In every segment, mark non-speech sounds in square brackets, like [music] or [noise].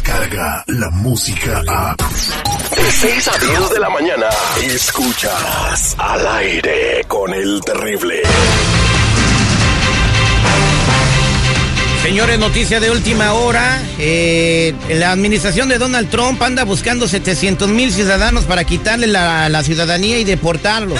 llega la música a... De 6 a 10 de la mañana, escuchas al aire con el terrible. Señores, noticia de última hora. Eh, la administración de Donald Trump anda buscando 700 mil ciudadanos para quitarle la, la ciudadanía y deportarlos.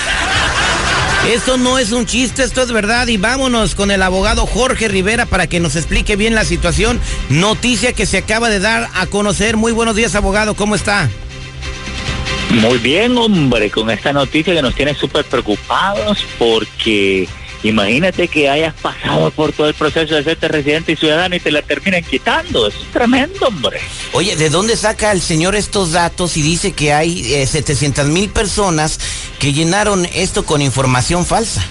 Esto no es un chiste, esto es verdad. Y vámonos con el abogado Jorge Rivera para que nos explique bien la situación. Noticia que se acaba de dar a conocer. Muy buenos días, abogado. ¿Cómo está? Muy bien, hombre, con esta noticia que nos tiene súper preocupados porque imagínate que hayas pasado por todo el proceso de ser residente y ciudadano y te la terminan quitando. Eso es tremendo, hombre. Oye, ¿de dónde saca el señor estos datos y dice que hay eh, 700 mil personas que llenaron esto con información falsa?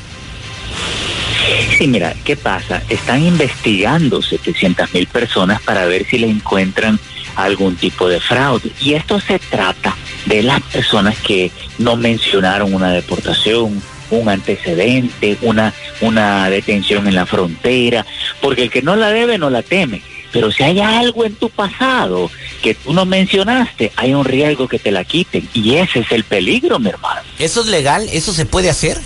Sí, mira, ¿qué pasa? Están investigando 700 mil personas para ver si le encuentran algún tipo de fraude. Y esto se trata de las personas que no mencionaron una deportación, un antecedente, una, una detención en la frontera, porque el que no la debe no la teme. Pero si hay algo en tu pasado que tú no mencionaste, hay un riesgo que te la quiten. Y ese es el peligro, mi hermano. ¿Eso es legal? ¿Eso se puede hacer?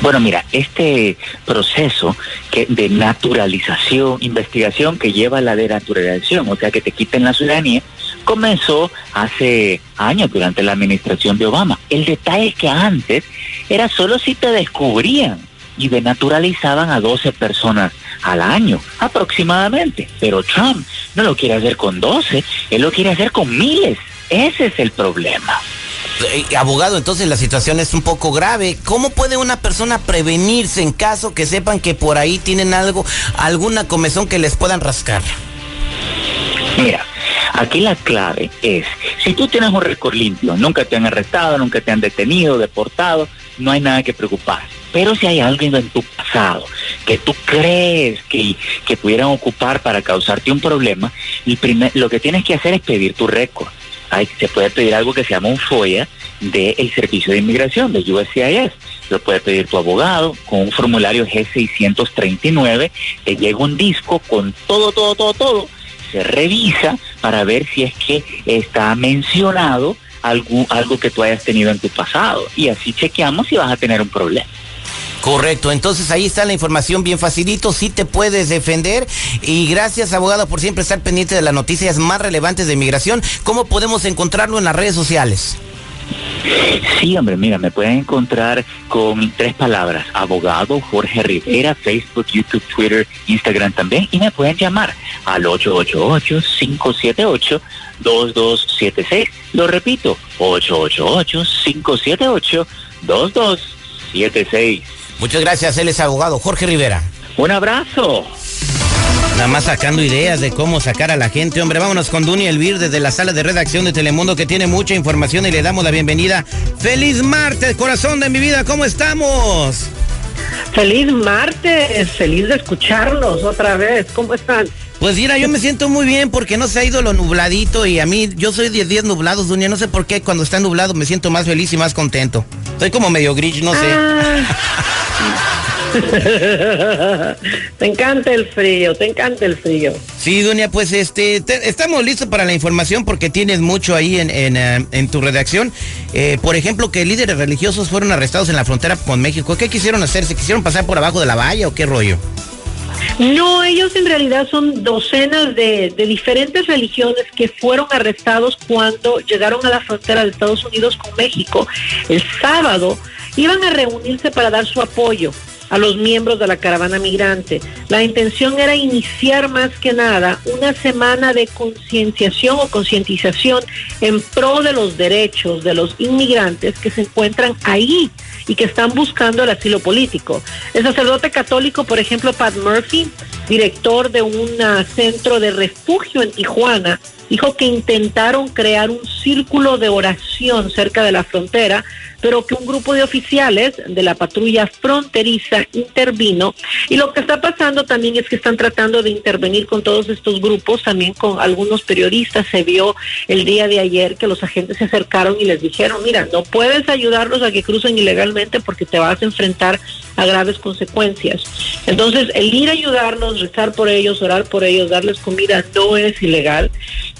Bueno, mira, este proceso que de naturalización, investigación que lleva a la denaturalización, o sea, que te quiten la ciudadanía, comenzó hace años durante la administración de Obama. El detalle es que antes era solo si te descubrían y denaturalizaban a 12 personas al año aproximadamente. Pero Trump no lo quiere hacer con 12, él lo quiere hacer con miles. Ese es el problema. Eh, abogado, entonces la situación es un poco grave. ¿Cómo puede una persona prevenirse en caso que sepan que por ahí tienen algo, alguna comezón que les puedan rascar? Mira, aquí la clave es, si tú tienes un récord limpio, nunca te han arrestado, nunca te han detenido, deportado, no hay nada que preocupar. Pero si hay alguien en tu pasado que tú crees que, que pudieran ocupar para causarte un problema, lo que tienes que hacer es pedir tu récord. Hay, se puede pedir algo que se llama un FOIA del Servicio de Inmigración, de USCIS. Lo puede pedir tu abogado con un formulario G639. Te llega un disco con todo, todo, todo, todo. Se revisa para ver si es que está mencionado algo, algo que tú hayas tenido en tu pasado. Y así chequeamos si vas a tener un problema. Correcto, entonces ahí está la información bien facilito, sí te puedes defender y gracias abogado por siempre estar pendiente de las noticias más relevantes de inmigración. ¿Cómo podemos encontrarlo en las redes sociales? Sí, hombre, mira, me pueden encontrar con tres palabras, abogado Jorge Rivera, Facebook, YouTube, Twitter, Instagram también, y me pueden llamar al 888-578-2276. Lo repito, 888-578-2276. Muchas gracias, él es abogado Jorge Rivera. Un abrazo. Nada más sacando ideas de cómo sacar a la gente. Hombre, vámonos con Duny Elvir desde la sala de redacción de Telemundo que tiene mucha información y le damos la bienvenida. ¡Feliz martes, corazón de mi vida! ¿Cómo estamos? Feliz martes, feliz de escucharlos otra vez. ¿Cómo están? Pues mira, yo me siento muy bien porque no se ha ido lo nubladito y a mí, yo soy de 10 nublados, Dunia. No sé por qué cuando está nublado me siento más feliz y más contento. Soy como medio grinch, no sé. [laughs] [laughs] te encanta el frío, te encanta el frío. Sí, Dunia, pues este, te, estamos listos para la información porque tienes mucho ahí en, en, uh, en tu redacción. Eh, por ejemplo, que líderes religiosos fueron arrestados en la frontera con México. ¿Qué quisieron hacer? ¿Se quisieron pasar por abajo de la valla o qué rollo? No, ellos en realidad son docenas de, de, diferentes religiones que fueron arrestados cuando llegaron a la frontera de Estados Unidos con México. El sábado iban a reunirse para dar su apoyo a los miembros de la caravana migrante. La intención era iniciar más que nada una semana de concienciación o concientización en pro de los derechos de los inmigrantes que se encuentran ahí y que están buscando el asilo político. El sacerdote católico, por ejemplo, Pat Murphy, director de un centro de refugio en Tijuana, dijo que intentaron crear un círculo de oración cerca de la frontera pero que un grupo de oficiales de la patrulla fronteriza intervino y lo que está pasando también es que están tratando de intervenir con todos estos grupos, también con algunos periodistas. Se vio el día de ayer que los agentes se acercaron y les dijeron, mira, no puedes ayudarlos a que crucen ilegalmente porque te vas a enfrentar a graves consecuencias. Entonces, el ir a ayudarlos, rezar por ellos, orar por ellos, darles comida, no es ilegal,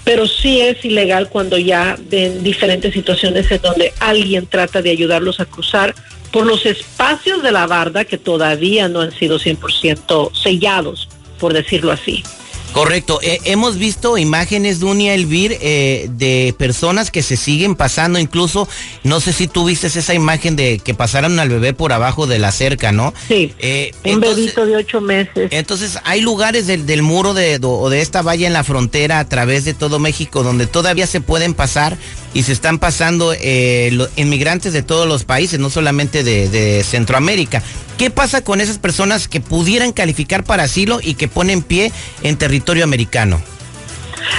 pero sí es ilegal cuando ya ven diferentes situaciones en donde alguien trata de ayudarlos a cruzar por los espacios de la barda que todavía no han sido 100% sellados, por decirlo así. Correcto. Eh, hemos visto imágenes, Dunia Elvir, eh, de personas que se siguen pasando, incluso, no sé si tú viste esa imagen de que pasaron al bebé por abajo de la cerca, ¿no? Sí. Eh, un bebito de ocho meses. Entonces, hay lugares del, del muro de, o de esta valla en la frontera a través de todo México donde todavía se pueden pasar y se están pasando los inmigrantes de todos los países, no solamente de, de Centroamérica. ¿Qué pasa con esas personas que pudieran calificar para asilo y que ponen pie en territorio americano?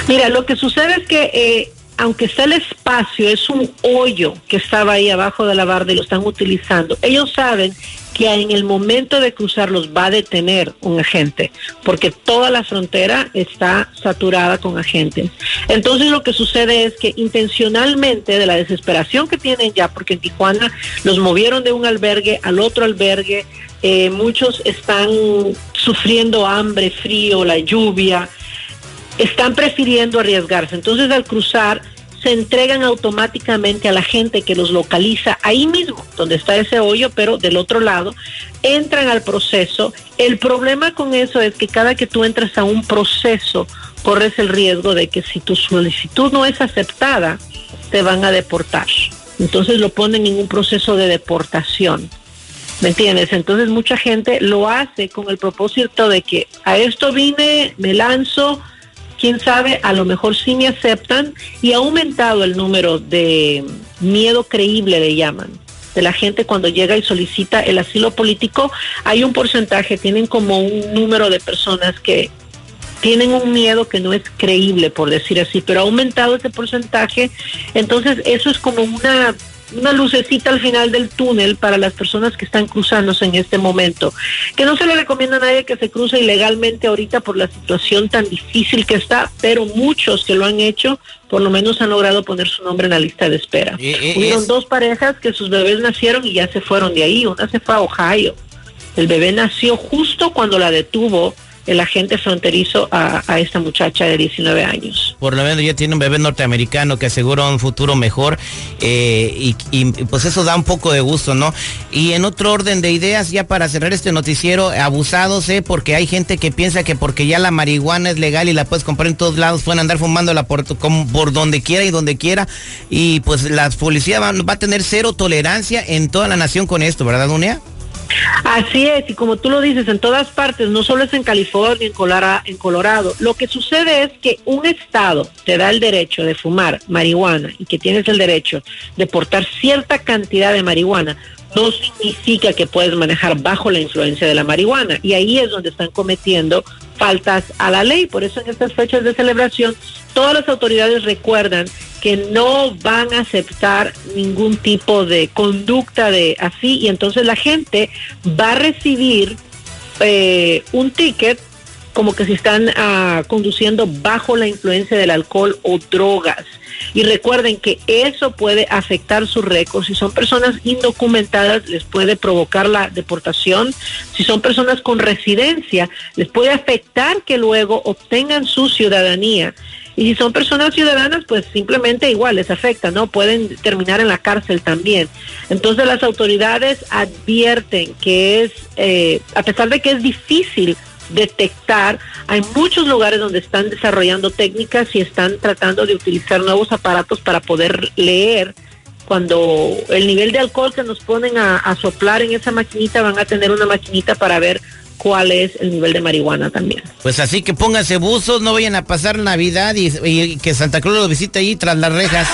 Mira, lo que sucede es que eh, aunque está el espacio, es un hoyo que estaba ahí abajo de la barda y lo están utilizando. Ellos saben que en el momento de cruzar los va a detener un agente, porque toda la frontera está saturada con agentes. Entonces lo que sucede es que intencionalmente de la desesperación que tienen ya, porque en Tijuana los movieron de un albergue al otro albergue, eh, muchos están sufriendo hambre, frío, la lluvia, están prefiriendo arriesgarse. Entonces al cruzar se entregan automáticamente a la gente que los localiza ahí mismo, donde está ese hoyo, pero del otro lado, entran al proceso. El problema con eso es que cada que tú entras a un proceso, corres el riesgo de que si tu solicitud no es aceptada, te van a deportar. Entonces lo ponen en un proceso de deportación. ¿Me entiendes? Entonces mucha gente lo hace con el propósito de que a esto vine, me lanzo, quién sabe, a lo mejor sí me aceptan y ha aumentado el número de miedo creíble, le llaman, de la gente cuando llega y solicita el asilo político. Hay un porcentaje, tienen como un número de personas que tienen un miedo que no es creíble, por decir así, pero ha aumentado ese porcentaje. Entonces, eso es como una una lucecita al final del túnel para las personas que están cruzándose en este momento. Que no se le recomienda a nadie que se cruce ilegalmente ahorita por la situación tan difícil que está, pero muchos que lo han hecho por lo menos han logrado poner su nombre en la lista de espera. Eh, dos parejas que sus bebés nacieron y ya se fueron de ahí. Una se fue a Ohio. El bebé nació justo cuando la detuvo el agente fronterizo a, esta muchacha de 19 años. Por lo menos ya tiene un bebé norteamericano que asegura un futuro mejor eh, y, pues eso da un poco de gusto, ¿no? Y en otro orden de ideas, ya para cerrar este noticiero, abusados, ¿eh? Porque hay gente que piensa que porque ya la marihuana es legal y la puedes comprar en todos lados, pueden andar fumándola por, por donde quiera y donde quiera y pues la policía va, va a tener cero tolerancia en toda la nación con esto, ¿verdad, Dunia? Así es, y como tú lo dices, en todas partes, no solo es en California, en Colorado, en Colorado, lo que sucede es que un estado te da el derecho de fumar marihuana y que tienes el derecho de portar cierta cantidad de marihuana, no significa que puedes manejar bajo la influencia de la marihuana. Y ahí es donde están cometiendo faltas a la ley. Por eso en estas fechas de celebración, todas las autoridades recuerdan que no van a aceptar ningún tipo de conducta de así y entonces la gente va a recibir eh, un ticket como que si están ah, conduciendo bajo la influencia del alcohol o drogas. Y recuerden que eso puede afectar su récord. Si son personas indocumentadas, les puede provocar la deportación. Si son personas con residencia, les puede afectar que luego obtengan su ciudadanía. Y si son personas ciudadanas, pues simplemente igual les afecta, ¿no? Pueden terminar en la cárcel también. Entonces las autoridades advierten que es, eh, a pesar de que es difícil detectar, hay muchos lugares donde están desarrollando técnicas y están tratando de utilizar nuevos aparatos para poder leer cuando el nivel de alcohol que nos ponen a, soplar en esa maquinita van a tener una maquinita para ver cuál es el nivel de marihuana también. Pues así que pónganse buzos, no vayan a pasar Navidad y, que Santa Cruz lo visite ahí tras las rejas.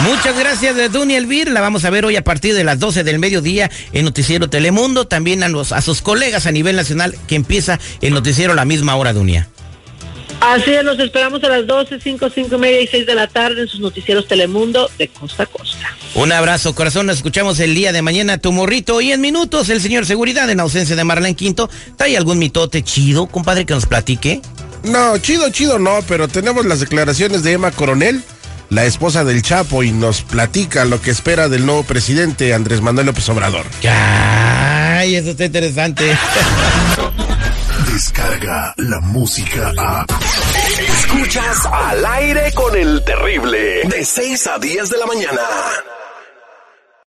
Muchas gracias de Duny Elvir, la vamos a ver hoy a partir de las 12 del mediodía en Noticiero Telemundo, también a, los, a sus colegas a nivel nacional que empieza el noticiero a la misma hora, Dunia. Así es, los esperamos a las 12, 5, 5 y media y 6 de la tarde en sus noticieros Telemundo de costa a costa. Un abrazo, corazón. Nos escuchamos el día de mañana, tu morrito. Y en minutos, el señor Seguridad, en ausencia de Marlene Quinto, ¿trae algún mitote chido, compadre, que nos platique? No, chido, chido no, pero tenemos las declaraciones de Emma Coronel, la esposa del Chapo, y nos platica lo que espera del nuevo presidente Andrés Manuel López Obrador. Ay, eso está interesante. [laughs] Descarga la música a. Escuchas al aire con el terrible. De 6 a 10 de la mañana.